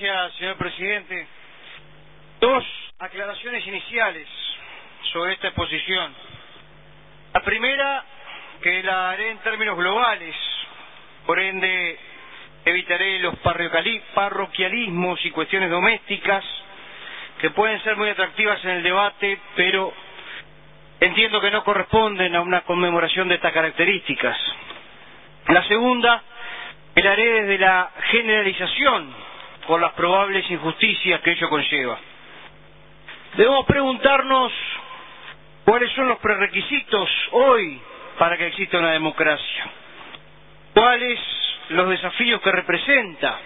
Gracias, señor presidente. Dos aclaraciones iniciales sobre esta exposición. La primera, que la haré en términos globales, por ende evitaré los parroquialismos y cuestiones domésticas que pueden ser muy atractivas en el debate, pero entiendo que no corresponden a una conmemoración de estas características. La segunda, la haré desde la generalización por las probables injusticias que ello conlleva. Debemos preguntarnos cuáles son los prerequisitos hoy para que exista una democracia, cuáles los desafíos que representa,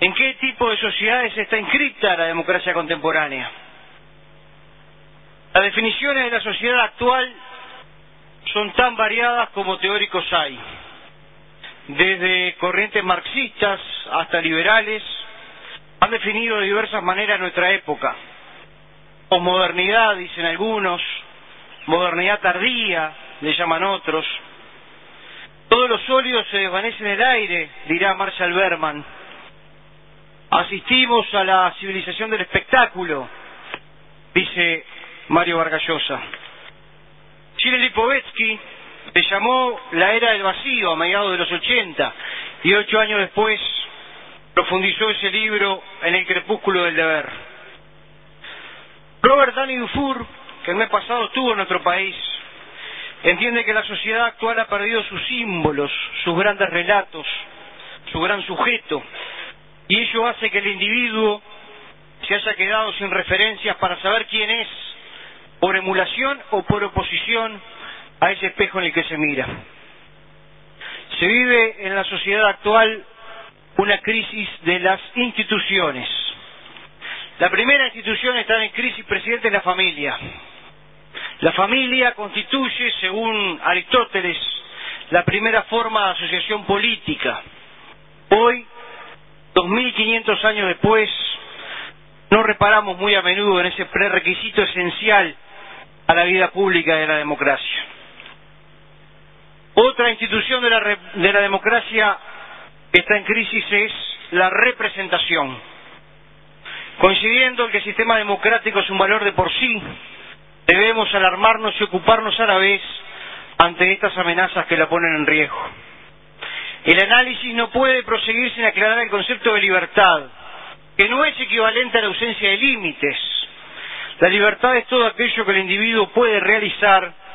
en qué tipo de sociedades está inscrita la democracia contemporánea. Las definiciones de la sociedad actual son tan variadas como teóricos hay desde corrientes marxistas hasta liberales, han definido de diversas maneras nuestra época. Posmodernidad, dicen algunos, modernidad tardía, le llaman otros. Todos los sólidos se desvanecen en el aire, dirá Marshall Berman. Asistimos a la civilización del espectáculo, dice Mario Vargallosa. Chile Lipovetsky se llamó La Era del Vacío a mediados de los 80 y ocho años después profundizó ese libro en El Crepúsculo del Deber. Robert Danny Dufour, que el mes pasado estuvo en nuestro país, entiende que la sociedad actual ha perdido sus símbolos, sus grandes relatos, su gran sujeto, y ello hace que el individuo se haya quedado sin referencias para saber quién es, por emulación o por oposición a ese espejo en el que se mira. Se vive en la sociedad actual una crisis de las instituciones. La primera institución está en crisis presidente de la familia. La familia constituye, según Aristóteles, la primera forma de asociación política. Hoy, 2500 años después, no reparamos muy a menudo en ese prerequisito esencial a la vida pública de la democracia. Otra institución de la, de la democracia que está en crisis es la representación. Coincidiendo en que el sistema democrático es un valor de por sí, debemos alarmarnos y ocuparnos a la vez ante estas amenazas que la ponen en riesgo. El análisis no puede proseguir sin aclarar el concepto de libertad, que no es equivalente a la ausencia de límites. La libertad es todo aquello que el individuo puede realizar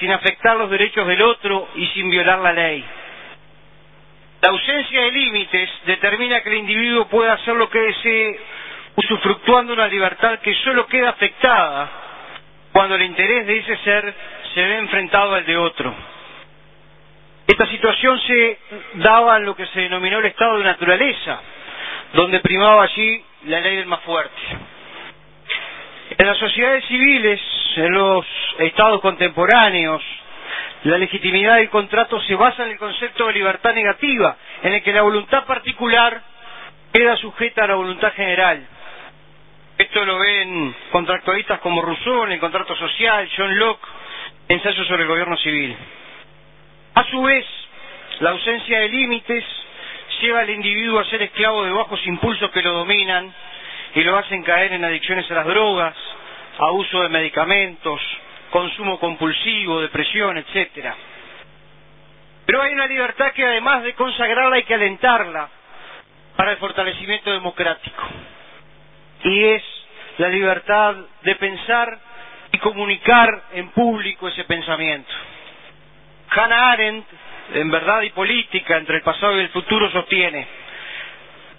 sin afectar los derechos del otro y sin violar la ley. La ausencia de límites determina que el individuo pueda hacer lo que desee, usufructuando una libertad que solo queda afectada cuando el interés de ese ser se ve enfrentado al de otro. Esta situación se daba en lo que se denominó el estado de naturaleza, donde primaba allí la ley del más fuerte. En las sociedades civiles, en los estados contemporáneos, la legitimidad del contrato se basa en el concepto de libertad negativa, en el que la voluntad particular queda sujeta a la voluntad general. Esto lo ven contractualistas como Rousseau en el contrato social, John Locke, ensayo sobre el gobierno civil. A su vez, la ausencia de límites lleva al individuo a ser esclavo de bajos impulsos que lo dominan y lo hacen caer en adicciones a las drogas, a uso de medicamentos, consumo compulsivo, depresión, etcétera. Pero hay una libertad que además de consagrarla hay que alentarla para el fortalecimiento democrático. Y es la libertad de pensar y comunicar en público ese pensamiento. Hannah Arendt, en Verdad y Política, entre el pasado y el futuro, sostiene,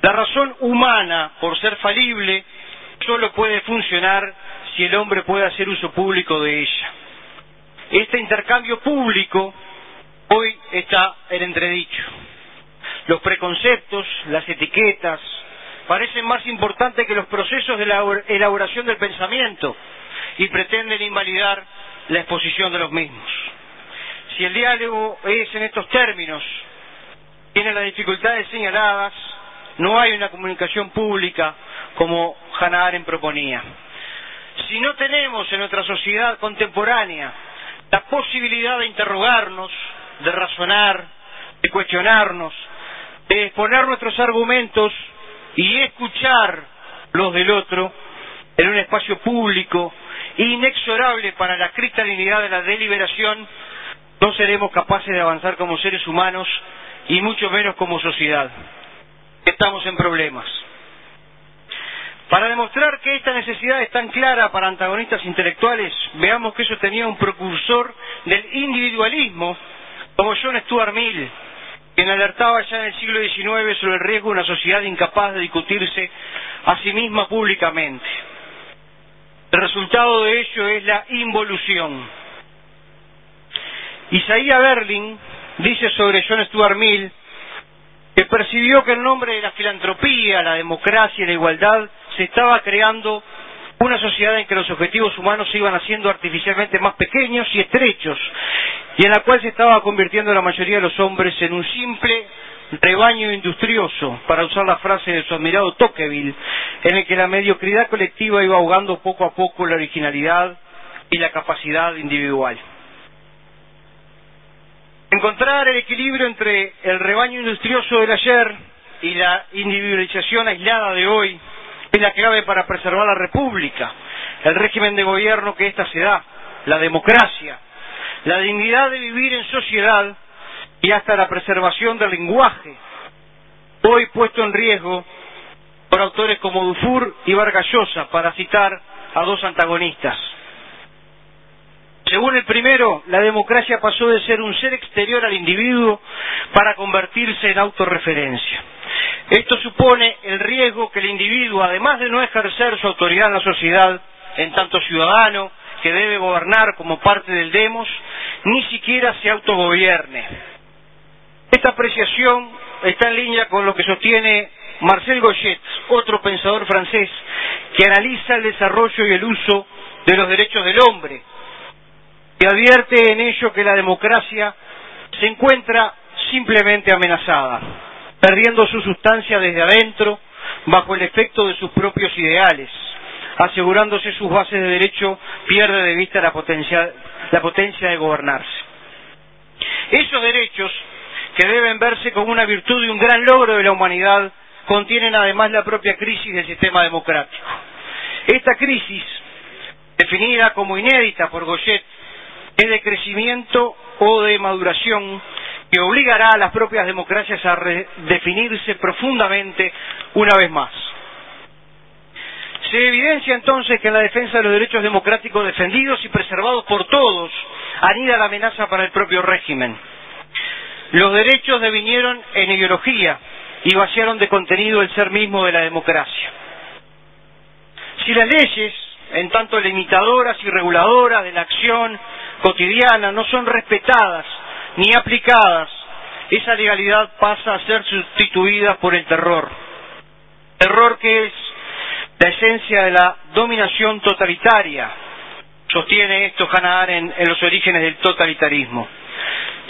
la razón humana, por ser falible, solo puede funcionar si el hombre puede hacer uso público de ella. Este intercambio público hoy está en entredicho. los preconceptos, las etiquetas, parecen más importantes que los procesos de la elaboración del pensamiento y pretenden invalidar la exposición de los mismos. Si el diálogo es en estos términos, tiene las dificultades señaladas, no hay una comunicación pública como Hannah Arendt proponía. Si no tenemos en nuestra sociedad contemporánea la posibilidad de interrogarnos, de razonar, de cuestionarnos, de exponer nuestros argumentos y escuchar los del otro en un espacio público inexorable para la cristalinidad de la deliberación, no seremos capaces de avanzar como seres humanos y mucho menos como sociedad. Estamos en problemas. Para demostrar que esta necesidad es tan clara para antagonistas intelectuales, veamos que eso tenía un precursor del individualismo, como John Stuart Mill, quien alertaba ya en el siglo XIX sobre el riesgo de una sociedad incapaz de discutirse a sí misma públicamente. El resultado de ello es la involución. Isaías Berlin dice sobre John Stuart Mill que percibió que en nombre de la filantropía, la democracia y la igualdad se estaba creando una sociedad en que los objetivos humanos se iban haciendo artificialmente más pequeños y estrechos, y en la cual se estaba convirtiendo la mayoría de los hombres en un simple rebaño industrioso, para usar la frase de su admirado Tocqueville, en el que la mediocridad colectiva iba ahogando poco a poco la originalidad y la capacidad individual. Encontrar el equilibrio entre el rebaño industrioso del ayer y la individualización aislada de hoy es la clave para preservar la república, el régimen de gobierno que ésta se da, la democracia, la dignidad de vivir en sociedad y hasta la preservación del lenguaje, hoy puesto en riesgo por autores como Dufour y Vargas Llosa, para citar a dos antagonistas. Según el primero, la democracia pasó de ser un ser exterior al individuo para convertirse en autorreferencia. Esto supone el riesgo que el individuo, además de no ejercer su autoridad en la sociedad, en tanto ciudadano que debe gobernar como parte del demos, ni siquiera se autogobierne. Esta apreciación está en línea con lo que sostiene Marcel Gauchet, otro pensador francés, que analiza el desarrollo y el uso de los derechos del hombre, y advierte en ello que la democracia se encuentra simplemente amenazada, perdiendo su sustancia desde adentro bajo el efecto de sus propios ideales, asegurándose sus bases de derecho, pierde de vista la potencia, la potencia de gobernarse. Esos derechos, que deben verse como una virtud y un gran logro de la humanidad, contienen además la propia crisis del sistema democrático. Esta crisis, definida como inédita por Gauchet, es de crecimiento o de maduración que obligará a las propias democracias a redefinirse profundamente una vez más. Se evidencia entonces que en la defensa de los derechos democráticos defendidos y preservados por todos anida la amenaza para el propio régimen. Los derechos devinieron en ideología y vaciaron de contenido el ser mismo de la democracia. Si las leyes, en tanto limitadoras y reguladoras de la acción cotidiana no son respetadas ni aplicadas, esa legalidad pasa a ser sustituida por el terror. Terror que es la esencia de la dominación totalitaria. Sostiene esto Hannah Arendt en los orígenes del totalitarismo.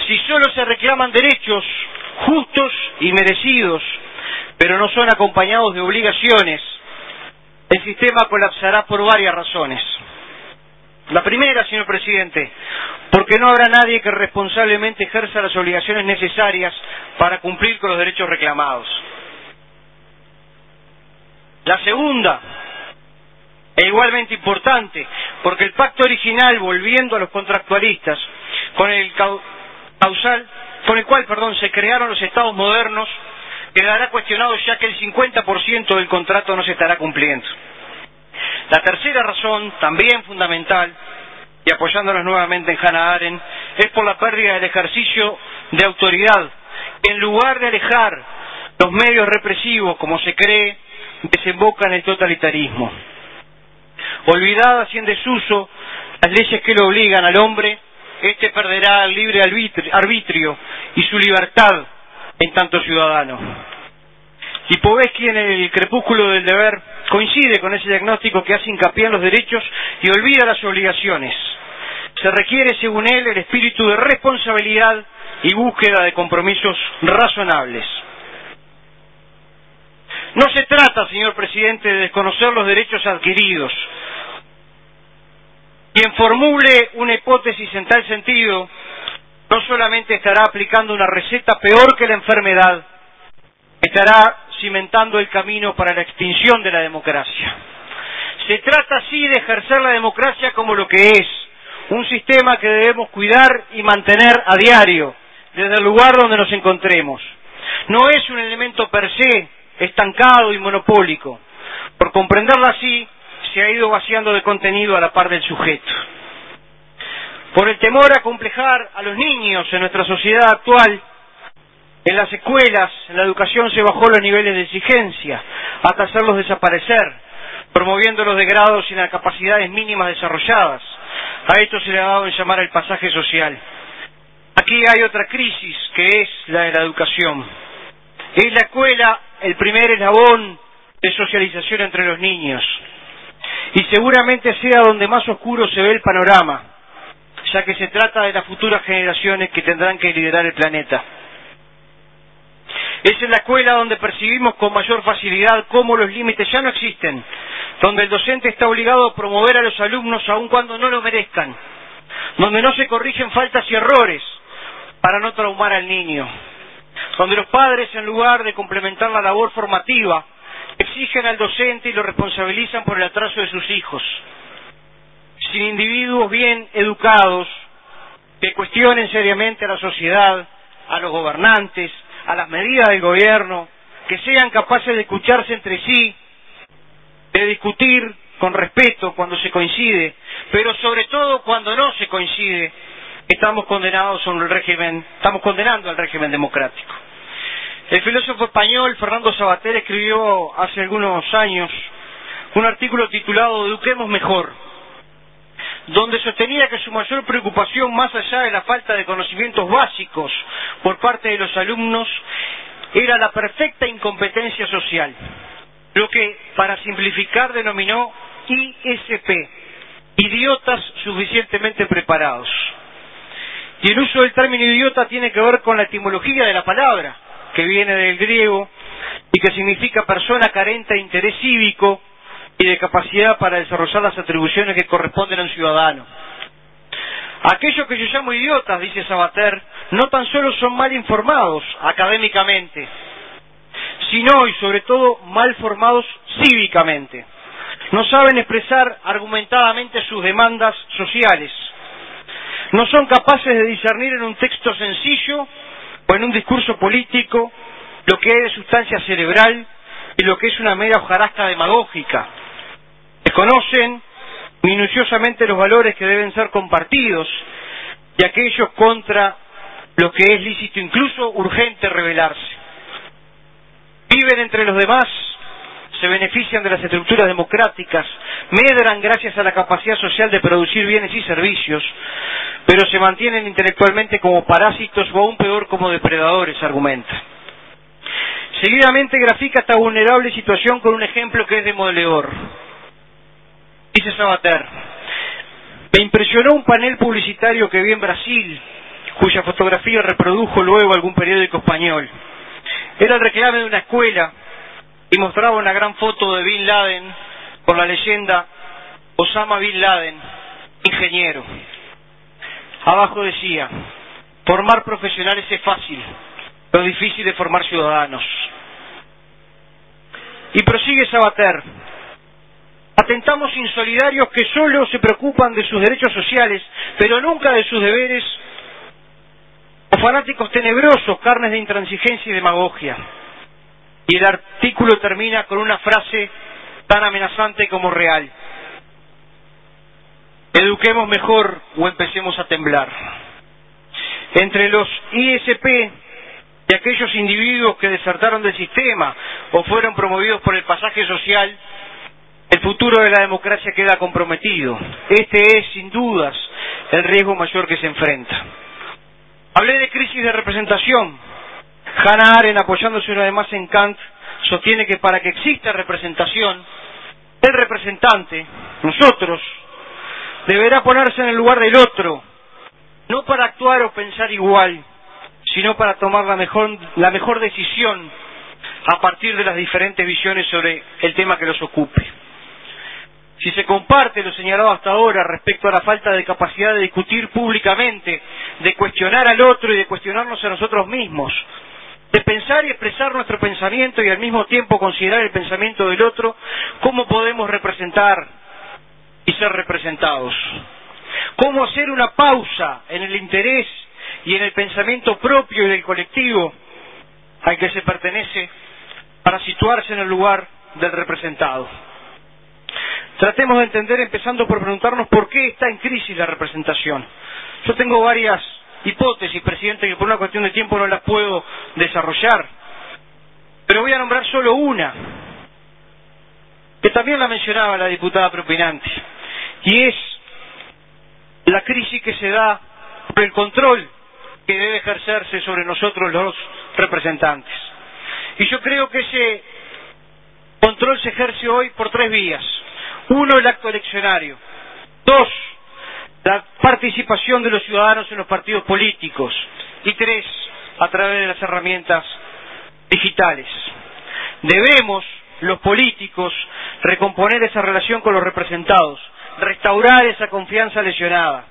Si solo se reclaman derechos justos y merecidos, pero no son acompañados de obligaciones, el sistema colapsará por varias razones. La primera, señor presidente, porque no habrá nadie que responsablemente ejerza las obligaciones necesarias para cumplir con los derechos reclamados. La segunda, e igualmente importante, porque el pacto original, volviendo a los contractualistas, con el causal, con el cual, perdón, se crearon los estados modernos, quedará cuestionado ya que el 50% del contrato no se estará cumpliendo. La tercera razón, también fundamental, y apoyándonos nuevamente en Hannah Arendt, es por la pérdida del ejercicio de autoridad, que en lugar de alejar los medios represivos, como se cree, desemboca en el totalitarismo. Olvidadas y en desuso las leyes que lo obligan al hombre, éste perderá el libre arbitrio y su libertad en tanto ciudadano. Lipovetsky en el crepúsculo del deber coincide con ese diagnóstico que hace hincapié en los derechos y olvida las obligaciones. Se requiere, según él, el espíritu de responsabilidad y búsqueda de compromisos razonables. No se trata, señor presidente, de desconocer los derechos adquiridos. Quien formule una hipótesis en tal sentido no solamente estará aplicando una receta peor que la enfermedad, estará cimentando el camino para la extinción de la democracia. Se trata así de ejercer la democracia como lo que es, un sistema que debemos cuidar y mantener a diario, desde el lugar donde nos encontremos. No es un elemento per se estancado y monopólico. Por comprenderla así, se ha ido vaciando de contenido a la par del sujeto. Por el temor a complejar a los niños en nuestra sociedad actual, en las escuelas, la educación se bajó los niveles de exigencia hasta hacerlos desaparecer, promoviendo los degrados y las capacidades mínimas desarrolladas. A esto se le ha dado en llamar el pasaje social. Aquí hay otra crisis que es la de la educación. Es la escuela el primer eslabón de socialización entre los niños y seguramente sea donde más oscuro se ve el panorama, ya que se trata de las futuras generaciones que tendrán que liderar el planeta. Es en la escuela donde percibimos con mayor facilidad cómo los límites ya no existen, donde el docente está obligado a promover a los alumnos aun cuando no lo merezcan, donde no se corrigen faltas y errores para no traumar al niño, donde los padres, en lugar de complementar la labor formativa, exigen al docente y lo responsabilizan por el atraso de sus hijos, sin individuos bien educados que cuestionen seriamente a la sociedad, a los gobernantes, a las medidas del gobierno, que sean capaces de escucharse entre sí, de discutir con respeto cuando se coincide, pero sobre todo cuando no se coincide, estamos condenados sobre el régimen, estamos condenando al régimen democrático. El filósofo español Fernando Sabater escribió hace algunos años un artículo titulado Eduquemos mejor, donde sostenía que su mayor preocupación, más allá de la falta de conocimientos básicos por parte de los alumnos, era la perfecta incompetencia social, lo que, para simplificar, denominó ISP, idiotas suficientemente preparados. Y el uso del término idiota tiene que ver con la etimología de la palabra, que viene del griego y que significa persona carente de interés cívico y de capacidad para desarrollar las atribuciones que corresponden a un ciudadano. Aquellos que yo llamo idiotas, dice Sabater, no tan solo son mal informados académicamente, sino y sobre todo mal formados cívicamente. No saben expresar argumentadamente sus demandas sociales. No son capaces de discernir en un texto sencillo o en un discurso político lo que es de sustancia cerebral y lo que es una mera hojarasca demagógica. Desconocen minuciosamente los valores que deben ser compartidos y aquellos contra lo que es lícito, incluso urgente, rebelarse. Viven entre los demás, se benefician de las estructuras democráticas, medran gracias a la capacidad social de producir bienes y servicios, pero se mantienen intelectualmente como parásitos o aún peor como depredadores, argumenta. Seguidamente grafica esta vulnerable situación con un ejemplo que es demoledor. Dice Sabater, me impresionó un panel publicitario que vi en Brasil, cuya fotografía reprodujo luego algún periódico español. Era el reclame de una escuela y mostraba una gran foto de Bin Laden con la leyenda Osama Bin Laden, ingeniero. Abajo decía, formar profesionales es fácil, lo difícil es formar ciudadanos. Y prosigue Sabater, atentamos insolidarios que solo se preocupan de sus derechos sociales, pero nunca de sus deberes, o fanáticos tenebrosos, carnes de intransigencia y demagogia. Y el artículo termina con una frase tan amenazante como real. Eduquemos mejor o empecemos a temblar. Entre los ISP y aquellos individuos que desertaron del sistema o fueron promovidos por el pasaje social, el futuro de la democracia queda comprometido. Este es, sin dudas, el riesgo mayor que se enfrenta. Hablé de crisis de representación. Hannah Arendt, apoyándose una vez más en Kant, sostiene que para que exista representación, el representante, nosotros, deberá ponerse en el lugar del otro, no para actuar o pensar igual, sino para tomar la mejor, la mejor decisión a partir de las diferentes visiones sobre el tema que los ocupe. Si se comparte lo señalado hasta ahora respecto a la falta de capacidad de discutir públicamente, de cuestionar al otro y de cuestionarnos a nosotros mismos, de pensar y expresar nuestro pensamiento y al mismo tiempo considerar el pensamiento del otro, ¿cómo podemos representar y ser representados? ¿Cómo hacer una pausa en el interés y en el pensamiento propio y del colectivo al que se pertenece para situarse en el lugar del representado? Tratemos de entender empezando por preguntarnos por qué está en crisis la representación. Yo tengo varias hipótesis, presidente, que por una cuestión de tiempo no las puedo desarrollar. Pero voy a nombrar solo una, que también la mencionaba la diputada propinante, y es la crisis que se da por el control que debe ejercerse sobre nosotros los representantes. Y yo creo que ese control se ejerce hoy por tres vías. Uno, el acto eleccionario. Dos, la participación de los ciudadanos en los partidos políticos. Y tres, a través de las herramientas digitales. Debemos, los políticos, recomponer esa relación con los representados, restaurar esa confianza lesionada.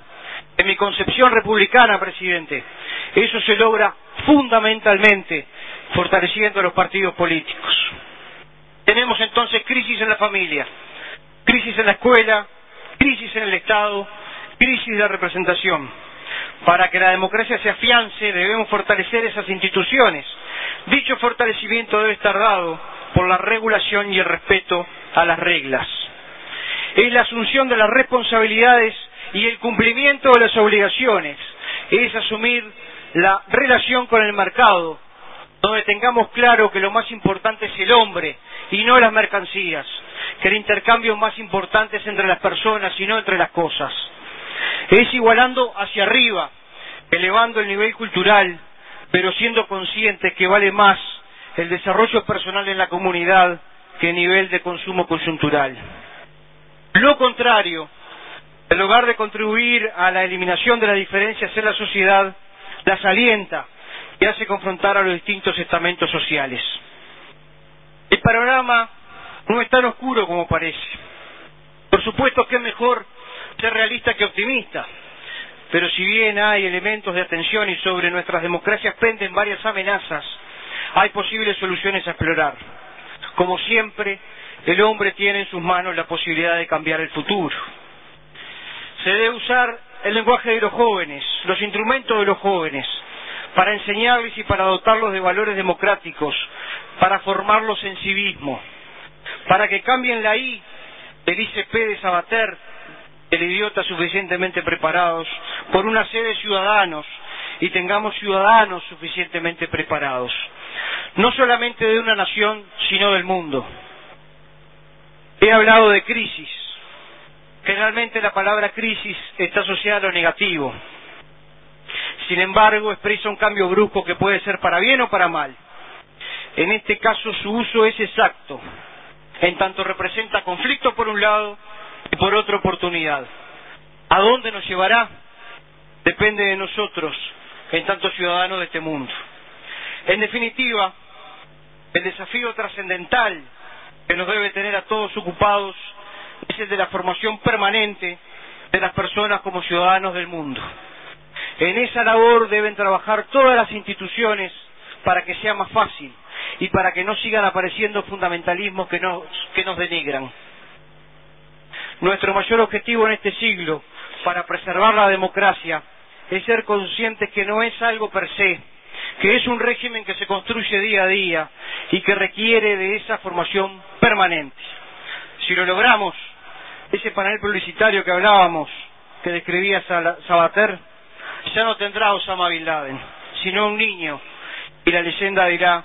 En mi concepción republicana, presidente, eso se logra fundamentalmente fortaleciendo los partidos políticos. Tenemos entonces crisis en la familia, crisis en la escuela, crisis en el Estado, crisis de representación. Para que la democracia se afiance debemos fortalecer esas instituciones. Dicho fortalecimiento debe estar dado por la regulación y el respeto a las reglas. Es la asunción de las responsabilidades y el cumplimiento de las obligaciones. Es asumir la relación con el mercado, donde tengamos claro que lo más importante es el hombre y no las mercancías, que el intercambio más importante es entre las personas y no entre las cosas es igualando hacia arriba, elevando el nivel cultural, pero siendo conscientes que vale más el desarrollo personal en la comunidad que el nivel de consumo coyuntural. Lo contrario, en lugar de contribuir a la eliminación de las diferencias en la sociedad, las alienta y hace confrontar a los distintos estamentos sociales. El panorama no es tan oscuro como parece. Por supuesto que es mejor ser realista que optimista. Pero si bien hay elementos de atención y sobre nuestras democracias penden varias amenazas, hay posibles soluciones a explorar. Como siempre, el hombre tiene en sus manos la posibilidad de cambiar el futuro. Se debe usar el lenguaje de los jóvenes, los instrumentos de los jóvenes, para enseñarles y para dotarlos de valores democráticos, para formarlos en civismo, para que cambien la I del ICP de Sabater el idiota suficientemente preparados, por una sede de ciudadanos y tengamos ciudadanos suficientemente preparados, no solamente de una nación, sino del mundo. He hablado de crisis. Generalmente la palabra crisis está asociada a lo negativo. Sin embargo, expresa un cambio brusco que puede ser para bien o para mal. En este caso su uso es exacto, en tanto representa conflicto por un lado y por otra oportunidad. ¿A dónde nos llevará? Depende de nosotros, en tanto ciudadanos de este mundo. En definitiva, el desafío trascendental que nos debe tener a todos ocupados es el de la formación permanente de las personas como ciudadanos del mundo. En esa labor deben trabajar todas las instituciones para que sea más fácil y para que no sigan apareciendo fundamentalismos que nos, que nos denigran. Nuestro mayor objetivo en este siglo para preservar la democracia es ser conscientes que no es algo per se, que es un régimen que se construye día a día y que requiere de esa formación permanente. Si lo logramos, ese panel publicitario que hablábamos, que describía Sabater, ya no tendrá Osama Bin Laden, sino un niño, y la leyenda dirá,